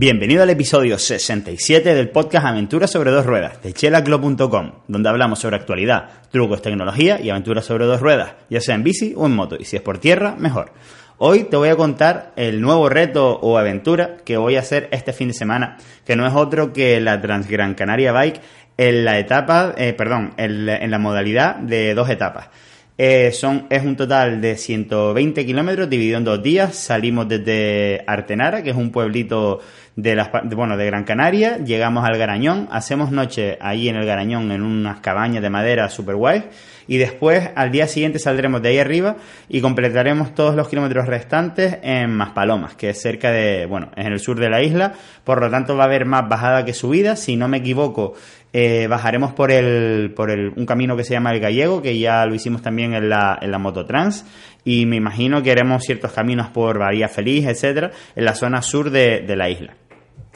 Bienvenido al episodio 67 del podcast Aventuras sobre dos ruedas de chelaclo.com, donde hablamos sobre actualidad, trucos, tecnología y aventuras sobre dos ruedas, ya sea en bici o en moto, y si es por tierra, mejor. Hoy te voy a contar el nuevo reto o aventura que voy a hacer este fin de semana, que no es otro que la Transgran Canaria Bike en la etapa, eh, perdón, en la modalidad de dos etapas. Eh, son, es un total de 120 kilómetros dividido en dos días. Salimos desde Artenara, que es un pueblito de, las, bueno, de Gran Canaria. Llegamos al Garañón, hacemos noche ahí en el Garañón en unas cabañas de madera super guay. Y después, al día siguiente, saldremos de ahí arriba y completaremos todos los kilómetros restantes en Maspalomas, que es cerca de, bueno, es en el sur de la isla. Por lo tanto, va a haber más bajada que subida. Si no me equivoco, eh, bajaremos por el, por el, un camino que se llama el Gallego, que ya lo hicimos también en la, en la Mototrans, y me imagino que haremos ciertos caminos por Bahía Feliz, etcétera, en la zona sur de, de la isla.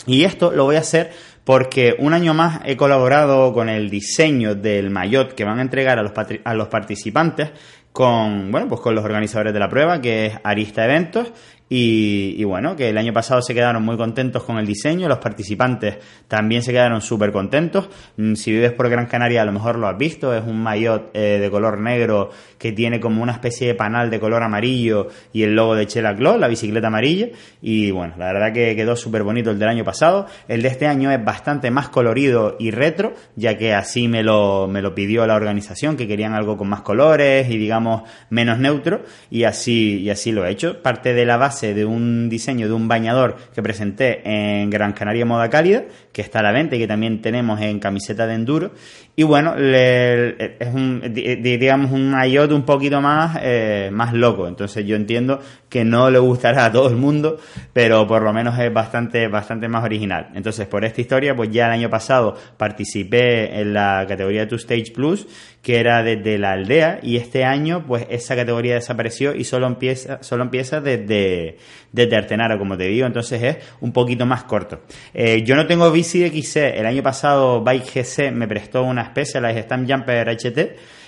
Y esto lo voy a hacer porque un año más he colaborado con el diseño del maillot que van a entregar a los, a los participantes con, bueno, pues con los organizadores de la prueba, que es Arista Eventos, y, bueno, que el año pasado se quedaron muy contentos con el diseño, los participantes también se quedaron súper contentos. Mm, si vives por Gran Canaria a lo mejor lo has visto, es un maillot eh, de color negro que tiene como una especie de panal de color amarillo y el logo de Chela Claw, la bicicleta amarilla. Y bueno, la verdad que quedó súper bonito el del año pasado. El de este año es bastante más colorido y retro, ya que así me lo, me lo pidió la organización, que querían algo con más colores y digamos menos neutro, y así, y así lo he hecho. Parte de la base de un diseño de un bañador que presenté en Gran Canaria Moda Cálida, que está a la venta y que también tenemos en camiseta de enduro. Y bueno, es un, digamos, un maillot un poquito más, eh, más loco. Entonces yo entiendo que no le gustará a todo el mundo, pero por lo menos es bastante, bastante más original. Entonces, por esta historia, pues ya el año pasado participé en la categoría Two Stage Plus, que era desde la aldea, y este año, pues esa categoría desapareció y solo empieza, solo empieza desde, desde Artenara, como te digo, entonces es un poquito más corto. Eh, yo no tengo bici XC, el año pasado Bike GC me prestó una especie, la Stamp Jumper HT,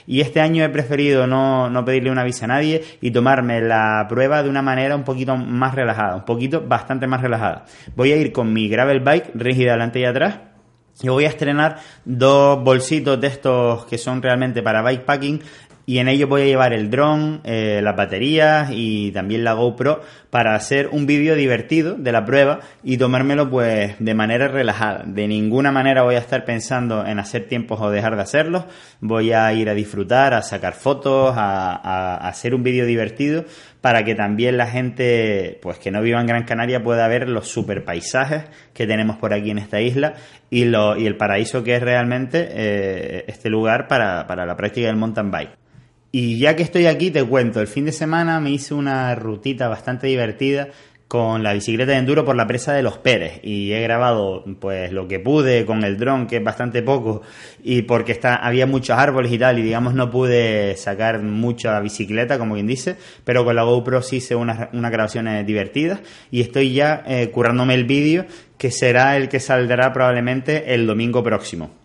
y este año he preferido no, no pedirle una visa a nadie y tomarme la prueba de una manera un poquito más relajada, un poquito bastante más relajada. Voy a ir con mi gravel bike rígida delante y atrás y voy a estrenar dos bolsitos de estos que son realmente para bikepacking y en ello voy a llevar el dron, eh, las baterías y también la GoPro para hacer un vídeo divertido de la prueba y tomármelo pues de manera relajada. De ninguna manera voy a estar pensando en hacer tiempos o dejar de hacerlos. Voy a ir a disfrutar, a sacar fotos, a, hacer un vídeo divertido para que también la gente pues que no viva en Gran Canaria pueda ver los super paisajes que tenemos por aquí en esta isla y, lo, y el paraíso que es realmente eh, este lugar para, para la práctica del mountain bike. Y ya que estoy aquí, te cuento, el fin de semana me hice una rutita bastante divertida con la bicicleta de enduro por la presa de los Pérez. Y he grabado pues lo que pude con el dron que es bastante poco y porque está había muchos árboles y tal y digamos no pude sacar mucha bicicleta como quien dice pero con la GoPro sí hice unas, unas grabaciones divertidas y estoy ya eh, currándome el vídeo que será el que saldrá probablemente el domingo próximo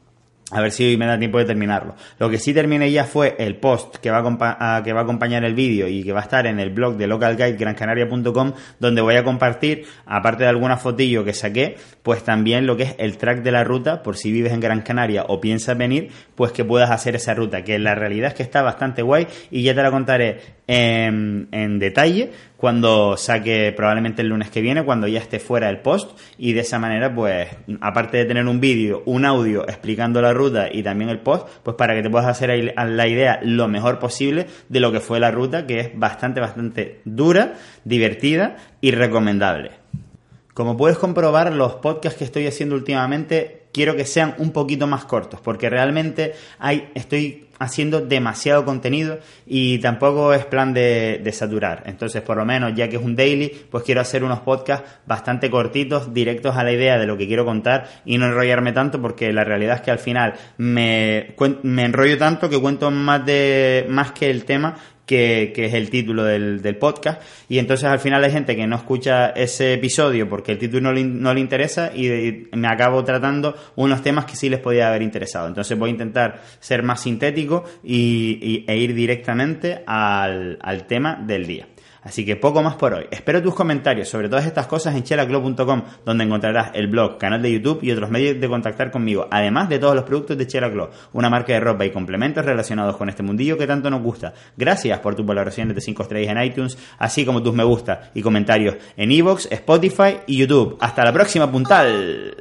a ver si me da tiempo de terminarlo. Lo que sí terminé ya fue el post que va a, que va a acompañar el vídeo y que va a estar en el blog de localguidegrancanaria.com donde voy a compartir, aparte de alguna fotillo que saqué, pues también lo que es el track de la ruta, por si vives en Gran Canaria o piensas venir, pues que puedas hacer esa ruta, que la realidad es que está bastante guay y ya te la contaré en, en detalle cuando saque probablemente el lunes que viene, cuando ya esté fuera el post y de esa manera pues aparte de tener un vídeo, un audio explicando la ruta y también el post, pues para que te puedas hacer la idea lo mejor posible de lo que fue la ruta que es bastante bastante dura, divertida y recomendable. Como puedes comprobar, los podcasts que estoy haciendo últimamente quiero que sean un poquito más cortos, porque realmente hay, estoy haciendo demasiado contenido y tampoco es plan de, saturar. Entonces, por lo menos, ya que es un daily, pues quiero hacer unos podcasts bastante cortitos, directos a la idea de lo que quiero contar y no enrollarme tanto porque la realidad es que al final me, me enrollo tanto que cuento más de, más que el tema que, es el título del, podcast. Y entonces al final hay gente que no escucha ese episodio porque el título no le, interesa y, me acabo tratando unos temas que sí les podía haber interesado. Entonces voy a intentar ser más sintético y, e ir directamente al tema del día. Así que poco más por hoy. Espero tus comentarios sobre todas estas cosas en chelaclo.com, donde encontrarás el blog, canal de YouTube y otros medios de contactar conmigo, además de todos los productos de Chelaclo, una marca de ropa y complementos relacionados con este mundillo que tanto nos gusta. Gracias por tus valoraciones de 5 estrellas en iTunes, así como tus me gusta y comentarios en iVoox, Spotify y YouTube. Hasta la próxima, puntal.